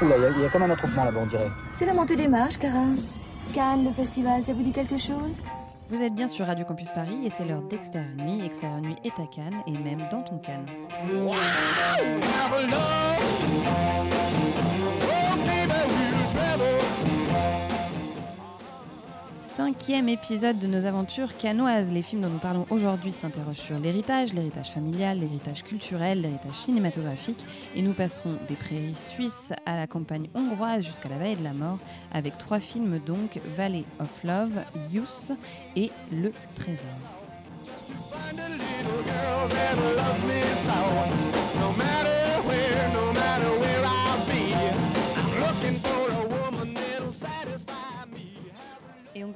Oula, il y, a- il y a comme un attroupement là-bas, on dirait. C'est la montée des marches, Cara. Cannes, le festival, ça vous dit quelque chose? Vous êtes bien sur Radio Campus Paris et c'est l'heure d'Extérieur Nuit. Extérieur Nuit est à Cannes et même dans ton Cannes. Cinquième épisode de nos aventures canoises. Les films dont nous parlons aujourd'hui s'interrogent sur l'héritage, l'héritage familial, l'héritage culturel, l'héritage cinématographique. Et nous passerons des prairies suisses à la campagne hongroise jusqu'à la vallée de la mort avec trois films donc Valley of Love, Youth et Le Trésor.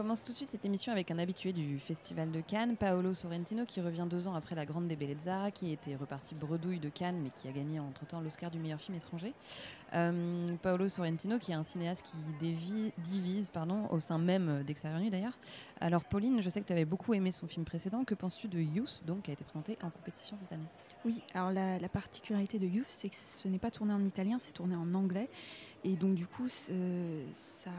Commence tout de suite cette émission avec un habitué du Festival de Cannes, Paolo Sorrentino, qui revient deux ans après La Grande des Bellezza, qui était reparti bredouille de Cannes, mais qui a gagné entre-temps l'Oscar du meilleur film étranger. Euh, Paolo Sorrentino, qui est un cinéaste qui divise pardon, au sein même d'Extérieur d'ailleurs. Alors Pauline, je sais que tu avais beaucoup aimé son film précédent. Que penses-tu de Youth, donc, qui a été présenté en compétition cette année? Oui, alors la, la particularité de Youth, c'est que ce n'est pas tourné en italien, c'est tourné en anglais. Et donc du coup, ça,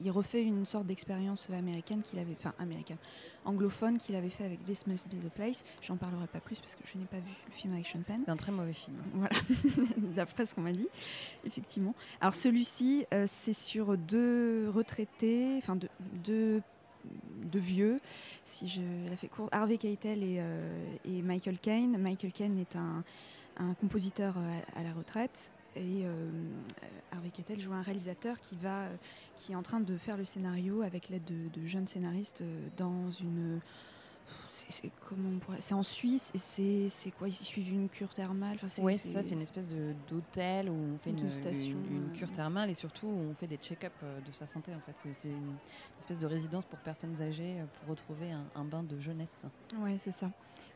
il refait une sorte d'expérience américaine qu'il avait, enfin américaine, anglophone qu'il avait fait avec This Must Be the Place. J'en parlerai pas plus parce que je n'ai pas vu le film avec Sean Penn. C'est un très mauvais film. Voilà, d'après ce qu'on m'a dit, effectivement. Alors celui-ci, euh, c'est sur deux retraités, enfin deux, deux, deux vieux, si je la fais courte, Harvey Keitel et, euh, et Michael Caine. Michael Caine est un, un compositeur euh, à, la retraite. Et euh, Harvey Keitel joue un réalisateur qui, va, qui est en train de faire le scénario avec l'aide de, de jeunes scénaristes dans une c'est- comment c'est en Suisse et c'est quoi ils suivent une cure thermale enfin, Oui, c'est ça, c'est une espèce d'hôtel où on fait une, station, une- une cure thermale et surtout où on fait des check-up euh, de sa santé en fait. C'est- une espèce de résidence pour personnes âgées euh, pour retrouver un, un bain de jeunesse. Ouais, c'est ça.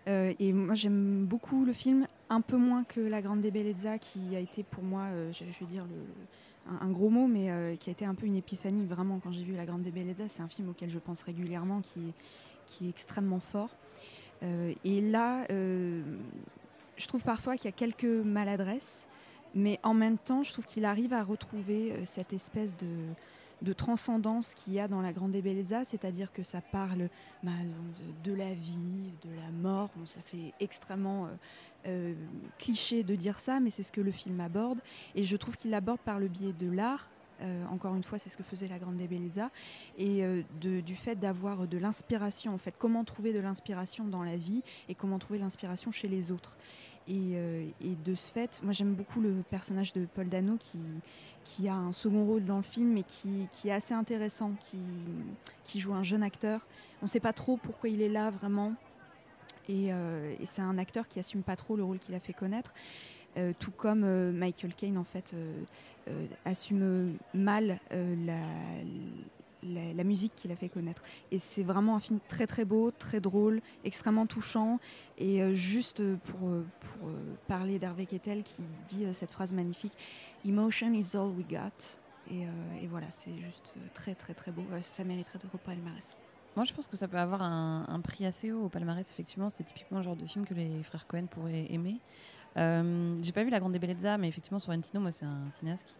Euh, et moi, j'aime beaucoup le film, un peu moins que La Grande Bellezza, qui a été pour moi, euh, je, je vais dire le, un, un gros mot, mais euh, qui a été un peu une épiphanie, vraiment, quand j'ai vu La Grande Bellezza. C'est un film auquel je pense régulièrement, qui est, qui est extrêmement fort. Euh, et là, euh, je trouve parfois qu'il y a quelques maladresses, mais en même temps, je trouve qu'il arrive à retrouver euh, cette espèce de, transcendance qu'il y a dans La Grande Bellezza, c'est-à-dire que ça parle bah, de, la vie, de la mort. Bon, ça fait extrêmement cliché de dire ça, mais c'est ce que le film aborde. Et je trouve qu'il l'aborde par le biais de l'art. Euh, encore une fois, c'est ce que faisait la Grande Bellezza, et euh, du fait d'avoir de l'inspiration, en fait, comment trouver de l'inspiration dans la vie et comment trouver l'inspiration chez les autres. Et, euh, et de ce fait, moi j'aime beaucoup le personnage de Paul Dano qui, qui a un second rôle dans le film et qui, qui est assez intéressant, qui, qui joue un jeune acteur. On ne sait pas trop pourquoi il est là vraiment. Et, et c'est un acteur qui assume pas trop le rôle qu'il a fait connaître. Euh, tout comme euh, Michael Caine en fait euh, assume mal la, musique qu'il a fait connaître. Et c'est vraiment un film très très beau, très drôle, extrêmement touchant. Et juste pour, parler d'Hervé Kettel qui dit cette phrase magnifique, Emotion is all we got. Et, voilà, c'est juste très très très beau. Ça mériterait d'être au palmarès. Moi, je pense que ça peut avoir un, un prix assez haut au palmarès. Effectivement, c'est typiquement le genre de film que les frères Cohen pourraient aimer. Euh, J'ai pas vu La Grande Bellezza, mais effectivement, Sorrentino, moi, c'est un cinéaste qui.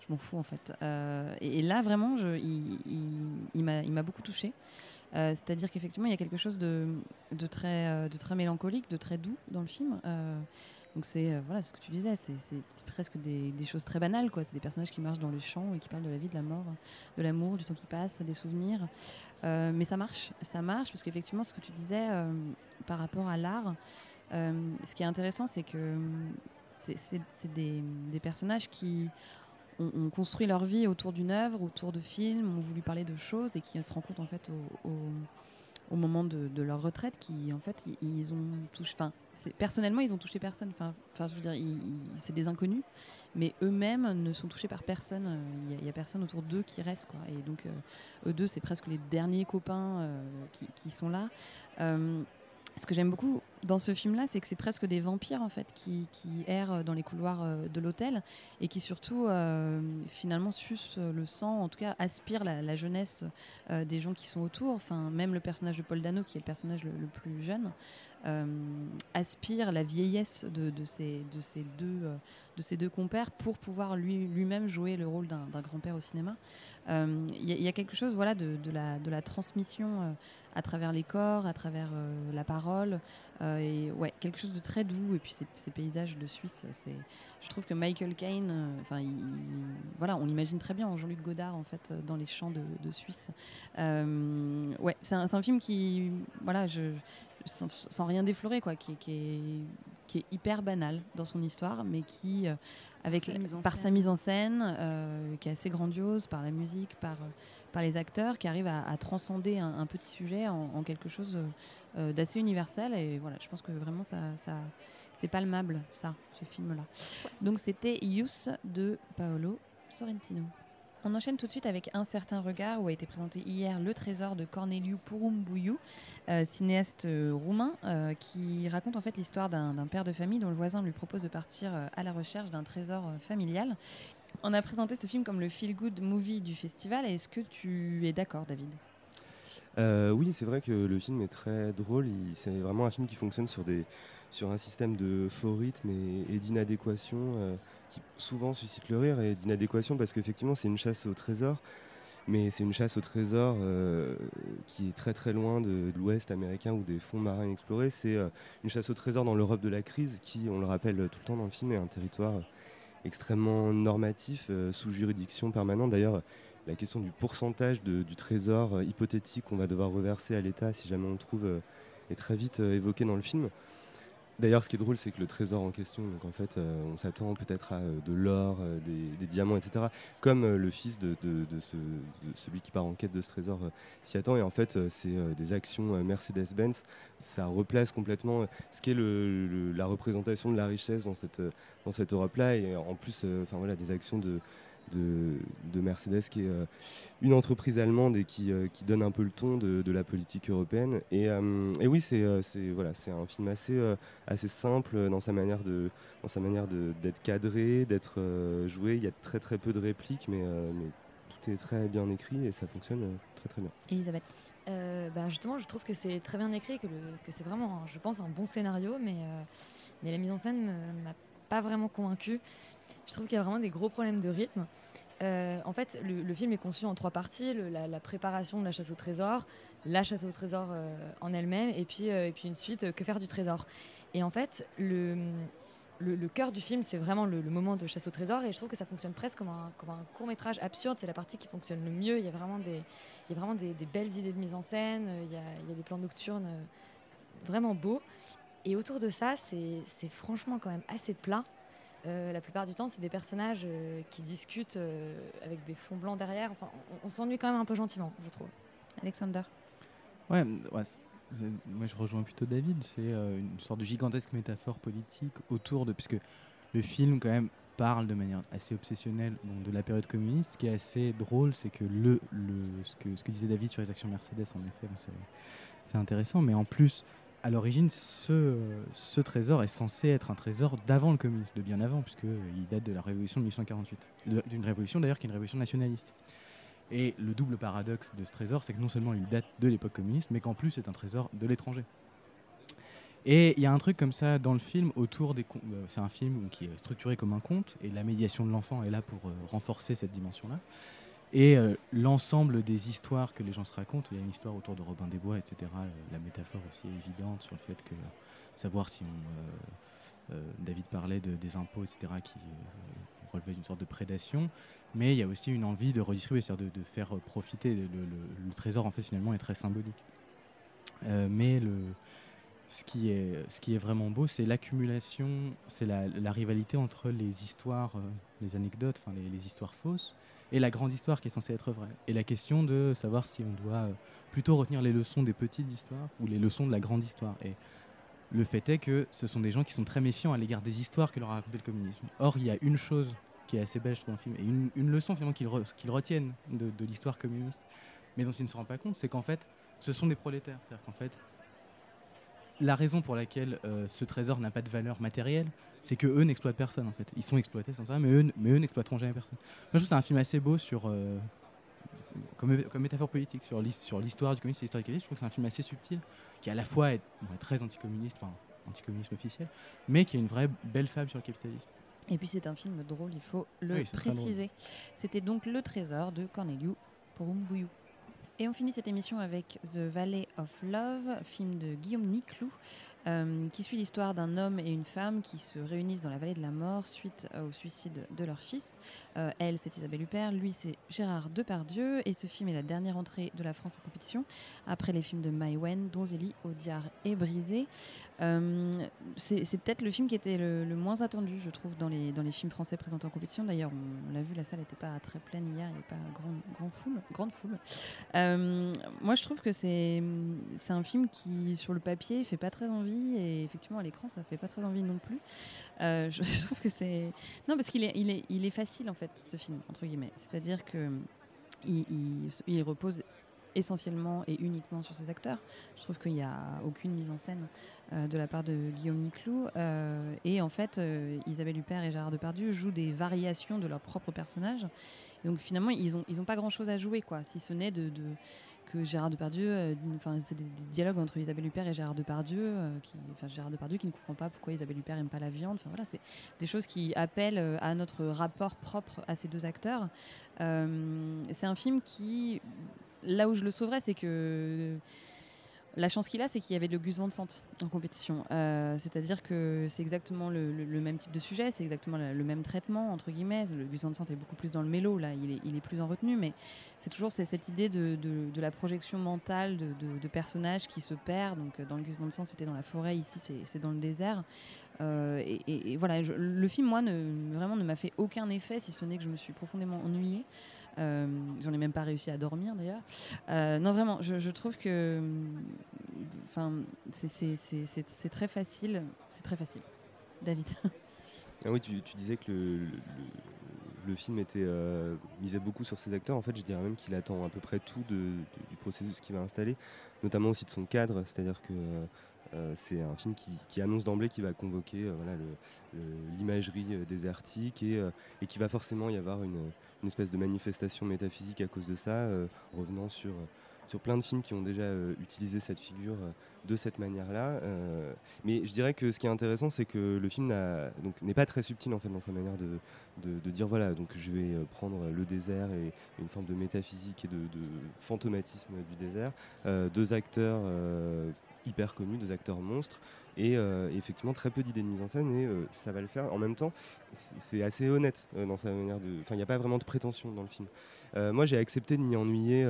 Je m'en fous, en fait. Euh, et, là, vraiment, il, m'a beaucoup touché. C'est-à-dire qu'effectivement, il y a quelque chose de, très, euh, mélancolique, de très doux dans le film. Euh, donc, c'est euh, voilà, ce que tu disais, c'est presque des, des choses très banales. quoi. C'est des personnages qui marchent dans les champs et qui parlent de la vie, de la mort, de l'amour, du temps qui passe, des souvenirs. Euh, mais ça marche, ça marche parce qu'effectivement, ce que tu disais euh, par rapport à l'art, euh, ce qui est intéressant, c'est que euh, c'est des, personnages qui ont, construit leur vie autour d'une œuvre, autour de films, ont voulu parler de choses et qui se rencontrent en fait au, moment de, leur retraite, qui en fait ils, ont touché, personnellement ils ont touché personne, enfin, je veux dire c'est des inconnus, mais eux-mêmes ne sont touchés par personne. euh, Il n'y a, personne autour d'eux qui reste quoi. Et donc euh, eux deux c'est presque les derniers copains euh, qui, sont là. Euh, ce que j'aime beaucoup dans ce film-là, c'est que c'est presque des vampires en fait qui, errent dans les couloirs euh, de l'hôtel et qui surtout euh, finalement sucent le sang, en tout cas aspirent la, jeunesse euh, des gens qui sont autour. Enfin, même le personnage de Paul Dano, qui est le personnage le plus jeune, euh, aspire la vieillesse de, de ces, euh, deux compères pour pouvoir lui, lui-même jouer le rôle d'un, grand-père au cinéma. Euh, Il il y a quelque chose voilà, de, la, transmission euh, à travers les corps, à travers euh, la parole, euh, ouais, quelque chose de très doux. Et puis ces, paysages de Suisse, je trouve que Michael Caine, euh, enfin, il- il- voilà, on l'imagine très bien en Jean-Luc Godard en fait euh, dans les champs de, Suisse. Euh, ouais, c'est un, un film qui, voilà, je, sans, sans rien déflorer, quoi, qui, est- qui est, qui est hyper banal dans son histoire, mais qui, euh, avec sa mise en par scène. sa mise en scène, euh, qui est assez grandiose, par la musique, par, euh, par les acteurs, qui arrive à, à transcender un, un petit sujet en, en quelque chose euh, d'assez universel. Et voilà, je pense que vraiment, ça, ça, c'est palmable, ça, ce film-là. Donc, c'était Youth de Paolo Sorrentino. On enchaîne tout de suite avec Un certain regard où a été présenté hier Le Trésor de Corneliu Porumboiu, euh, cinéaste euh, roumain euh, qui raconte en fait l'histoire d'un père de famille dont le voisin lui propose de partir euh, à la recherche d'un trésor familial. On a présenté ce film comme le feel-good movie du festival. Est-ce que tu es d'accord, David? Oui, c'est vrai que le film est très drôle. C'est vraiment un film qui fonctionne sur, des, sur un système de faux rythme et, d'inadéquation euh, qui souvent suscite le rire et d'inadéquation parce qu'effectivement c'est une chasse au trésor. Mais c'est une chasse au trésor euh, qui est très très loin de, l'Ouest américain ou des fonds marins explorés. C'est euh, une chasse au trésor dans l'Europe de la crise qui, on le rappelle tout le temps dans le film, est un territoire extrêmement normatif, sous juridiction permanente. D'ailleurs, la question du pourcentage du trésor hypothétique qu'on va devoir reverser à l'État si jamais on le trouve est très vite évoquée dans le film. D'ailleurs, ce qui est drôle, c'est que le trésor en question, donc en fait, euh, on s'attend peut-être à euh, de l'or, euh, des, diamants, etc. Comme le fils de, de- de ce- de celui qui part en quête de ce trésor s'y attend. Et en fait, c'est des actions Mercedes-Benz. Ça replace complètement ce qu'est la représentation de la richesse dans cette, cette Europe-là. Et en plus, voilà, des actions de, de, de Mercedes, qui est euh, une entreprise allemande et qui, euh, qui donne un peu le ton de, de la politique européenne. Et, euh, et oui, c'est euh, c'est- voilà, c'est un film assez, euh, assez simple dans sa manière de dans sa manière de- d'être cadré, d'être euh, joué. Il y a très très peu de répliques, mais, euh, mais tout est très bien écrit et ça fonctionne euh, très très bien. Elisabeth Euh, bah, justement, je trouve que c'est très bien écrit, que, c'est vraiment, un- je pense, un bon scénario, mais, euh, mais la mise en scène ne m'a pas vraiment convaincue. Je trouve qu'il y a vraiment des gros problèmes de rythme. Euh, en fait, le, film est conçu en trois parties la, préparation de la chasse au trésor, la chasse au trésor euh, en elle-même, et puis, euh, et puis une suite, que faire du trésor. Et en fait, le, cœur du film, c'est vraiment le, moment de chasse au trésor, et je trouve que ça fonctionne presque comme un, comme un court métrage absurde. C'est la partie qui fonctionne le mieux. Il y a vraiment des, il y a vraiment des, belles idées de mise en scène, il y a, il y a des plans nocturnes vraiment beaux. Et autour de ça, c'est franchement quand même assez plat. Euh, la plupart du temps, c'est des personnages euh, qui discutent euh, avec des fonds blancs derrière. Enfin, on, on s'ennuie quand même un peu gentiment, je trouve. Alexander Ouais, moi je rejoins plutôt David. C'est euh, une sorte de gigantesque métaphore politique autour de. Puisque le film, quand même, parle de manière assez obsessionnelle bon, de la période communiste. Ce qui est assez drôle, c'est que, le, le, ce que ce que disait David sur les actions Mercedes, en effet, bon, c'est intéressant. Mais en plus, à l'origine, ce, ce trésor est censé être un trésor d'avant le communisme, de bien avant, puisqu'il date de la révolution de 1848. De- D'une révolution d'ailleurs qui est une révolution nationaliste. Et le double paradoxe de ce trésor, c'est que non seulement il date de l'époque communiste, mais qu'en plus c'est un trésor de l'étranger. Et il y a un truc comme ça dans le film autour des. euh, C'est un film qui est structuré comme un conte, et la médiation de l'enfant est là pour euh, renforcer cette dimension-là. Et euh, l'ensemble des histoires que les gens se racontent, il y a une histoire autour de Robin des Bois, etc. euh, La métaphore aussi est évidente sur le fait que savoir si on. euh, euh, David parlait de, des impôts, etc., qui euh, relevaient d'une sorte de prédation. Mais il y a aussi une envie de redistribuer, c'est-à-dire de, faire profiter. Le, trésor, en fait, finalement, est très symbolique. Euh, mais ce, qui est, ce qui est vraiment beau, c'est l'accumulation, c'est la, rivalité entre les histoires, euh, les anecdotes, les histoires fausses, et la grande histoire qui est censée être vraie. Et la question de savoir si on doit euh, plutôt retenir les leçons des petites histoires ou les leçons de la grande histoire. Et le fait est que ce sont des gens qui sont très méfiants à l'égard des histoires que leur a raconté le communisme. Or, il y a une chose qui est assez belle, je trouve, dans le film, et une, une leçon finalement qu'ils re- qu'ils retiennent de, de l'histoire communiste, mais dont ils ne se rendent pas compte, c'est qu'en fait, ce sont des prolétaires. C'est-à-dire qu'en fait, la raison pour laquelle euh, ce trésor n'a pas de valeur matérielle, c'est que eux n'exploitent personne en fait. Ils sont exploités sans ça, mais eux, mais eux n'exploiteront jamais personne. Moi, je trouve que c'est un film assez beau sur euh, comme, comme métaphore politique sur l'his- sur l'histoire du communisme et l'histoire du capitalisme, je trouve que c'est un film assez subtil, qui à la fois est bon, est très anticommuniste, enfin anticommunisme officiel, mais qui a une vraie belle fable sur le capitalisme. Et puis c'est un film drôle, il faut le Oui, préciser. C'était donc Le Trésor de Corneliu Porumbouyou. Et on finit cette émission avec The Valley of Love, film de Guillaume Niclou, euh, qui suit l'histoire d'un homme et une femme qui se réunissent dans la vallée de la mort suite au suicide de leur fils. Euh, elle, c'est Isabelle Huppert, lui, c'est Gérard Depardieu. Et ce film est la dernière entrée de la France en compétition, après les films de Maïwen, Donzelli, Audiard et Brisé. Euh, c'est peut-être le film qui était le, moins attendu, je trouve, dans les, dans les films français présentés en compétition. D'ailleurs, on l'a vu, la salle n'était pas très pleine hier, il n'y avait pas grande, grande foule. Grande foule. Moi, je trouve que c'est un film qui, sur le papier, fait pas très envie, et effectivement, à l'écran, ça fait pas très envie non plus. Euh, je, trouve que c'est. Non, parce qu'il est, il est, il est facile, en fait, ce film, entre guillemets. C'est-à-dire que il, il- repose essentiellement et uniquement sur ses acteurs. Je trouve qu'il n'y a aucune mise en scène euh, de la part de Guillaume Niclou. euh, et en fait, Isabelle Huppert et Gérard Depardieu jouent des variations de leur propre personnage. Et donc finalement, ils n'ont ils ont pas grand-chose à jouer, quoi, si ce n'est de- Gérard Depardieu, euh, enfin c'est des, dialogues entre Isabelle Huppert et Gérard Depardieu, euh, qui, enfin Gérard Depardieu qui ne comprend pas pourquoi Isabelle Huppert aime pas la viande. Enfin voilà, c'est des choses qui appellent euh, à notre rapport propre à ces deux acteurs. C'est un film qui, là où je le sauverais, c'est que la chance qu'il a, c'est qu'il y avait le Gus Van Sant en compétition. Euh, C'est-à-dire que c'est exactement le, même type de sujet, c'est exactement le, même traitement, entre guillemets. Le Gus Van Sant est beaucoup plus dans le mélo, là, il est, plus en retenue, mais c'est toujours cette idée de, la projection mentale de, personnages qui se perdent. Donc, euh, dans le Gus Van Sant, c'était dans la forêt, ici, c'est dans le désert. Euh, et, voilà, le film, moi, ne, vraiment ne m'a fait aucun effet, si ce n'est que je me suis profondément ennuyée. Euh, J'en ai même pas réussi à dormir d'ailleurs. Euh, non, vraiment, je, trouve que. c'est- très facile. C'est très facile. David. Ah oui, tu, disais que le, film était euh, misait beaucoup sur ses acteurs. En fait, je dirais même qu'il attend à peu près tout du processus qu'il va installer, notamment aussi de son cadre. C'est-à-dire que euh, c'est un film qui, qui annonce d'emblée qu'il va convoquer euh, l'imagerie euh, désertique et, et qu'il va forcément y avoir une, espèce de manifestation métaphysique à cause de ça, revenant sur, sur plein de films qui ont déjà utilisé cette figure de cette manière-là. Mais je dirais que ce qui est intéressant, c'est que le film n'est pas très subtil en fait dans sa manière de, dire voilà, donc je vais prendre le désert et une forme de métaphysique et de, de fantomatisme du désert. Deux acteurs hyper connus, deux acteurs monstres. Et euh, effectivement, très peu d'idées de mise en scène, et euh, ça va le faire. En même temps, c'est assez honnête euh, dans sa manière de. Enfin, il n'y a pas vraiment de prétention dans le film. Moi, j'ai accepté de m'y ennuyer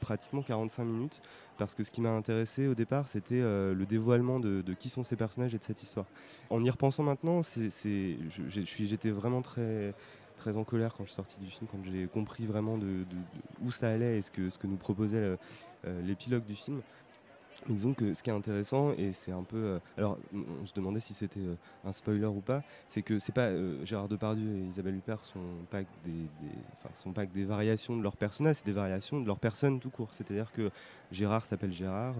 pratiquement 45 minutes parce que ce qui m'a intéressé au départ, c'était le dévoilement de, qui sont ces personnages et de cette histoire. En y repensant maintenant, c'est, j'étais vraiment très, très en colère quand je suis sorti du film, quand j'ai compris vraiment de, de- où ça allait et ce que, ce que nous proposait l'épilogue du film. Disons que ce qui est intéressant, et c'est un peu. euh, alors, on se demandait si c'était euh, un spoiler ou pas, c'est que c'est pas. euh, Gérard Depardieu et Isabelle Huppert sont pas des, sont pas que des variations de leur personnage, c'est des variations de leur personne tout court. C'est-à-dire que Gérard s'appelle Gérard,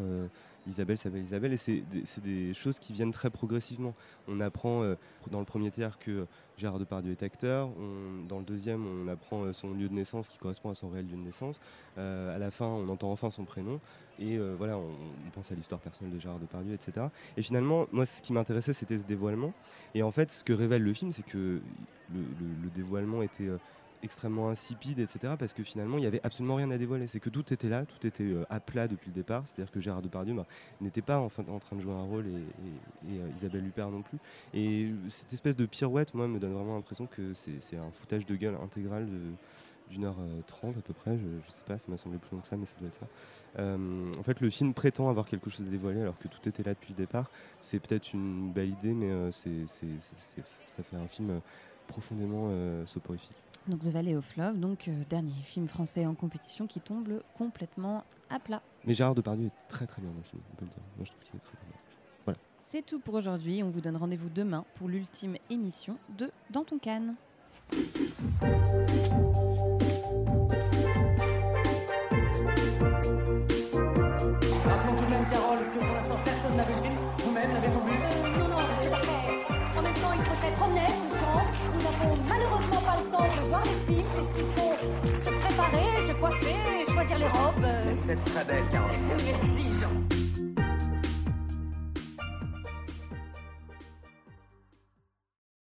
Isabelle s'appelle Isabelle, et c'est des, des choses qui viennent très progressivement. On apprend euh, dans le premier tiers que Gérard Depardieu est acteur, dans le deuxième, on apprend euh, son lieu de naissance qui correspond à son réel lieu de naissance. Euh, à la fin, on entend enfin son prénom. Et voilà, on, pense à l'histoire personnelle de Gérard Depardieu, etc. Et finalement, moi, ce qui m'intéressait, c'était ce dévoilement. Et en fait, ce que révèle le film, c'est que le, le- le dévoilement était extrêmement insipide, etc. Parce que finalement, il n'y avait absolument rien à dévoiler. C'est que tout était là, tout était euh, à plat depuis le départ. C'est-à-dire que Gérard Depardieu bah, n'était pas en, en train de jouer un rôle et, euh, Isabelle Huppert non plus. Et cette espèce de pirouette, moi, me donne vraiment l'impression que c'est un foutage de gueule intégral d'une heure euh, trente à peu près, je, je sais pas, ça m'a semblé plus long que ça, mais ça doit être ça. Euh, en fait, le film prétend avoir quelque chose à dévoiler alors que tout était là depuis le départ. C'est peut-être une belle idée, mais euh, ça fait un film euh, profondément euh, soporifique. Donc The Valley of Love, donc euh, dernier film français en compétition qui tombe complètement à plat. Mais Gérard Depardieu est très très bien dans le film, on peut le dire. Moi, je trouve qu'il est très bien. Voilà. C'est tout pour aujourd'hui. On vous donne rendez-vous demain pour l'ultime émission de Dans ton canne. Les films puisqu'il faut se préparer se coiffer, choisir les robes. Vous êtes très belle, Carole. Merci, Jean.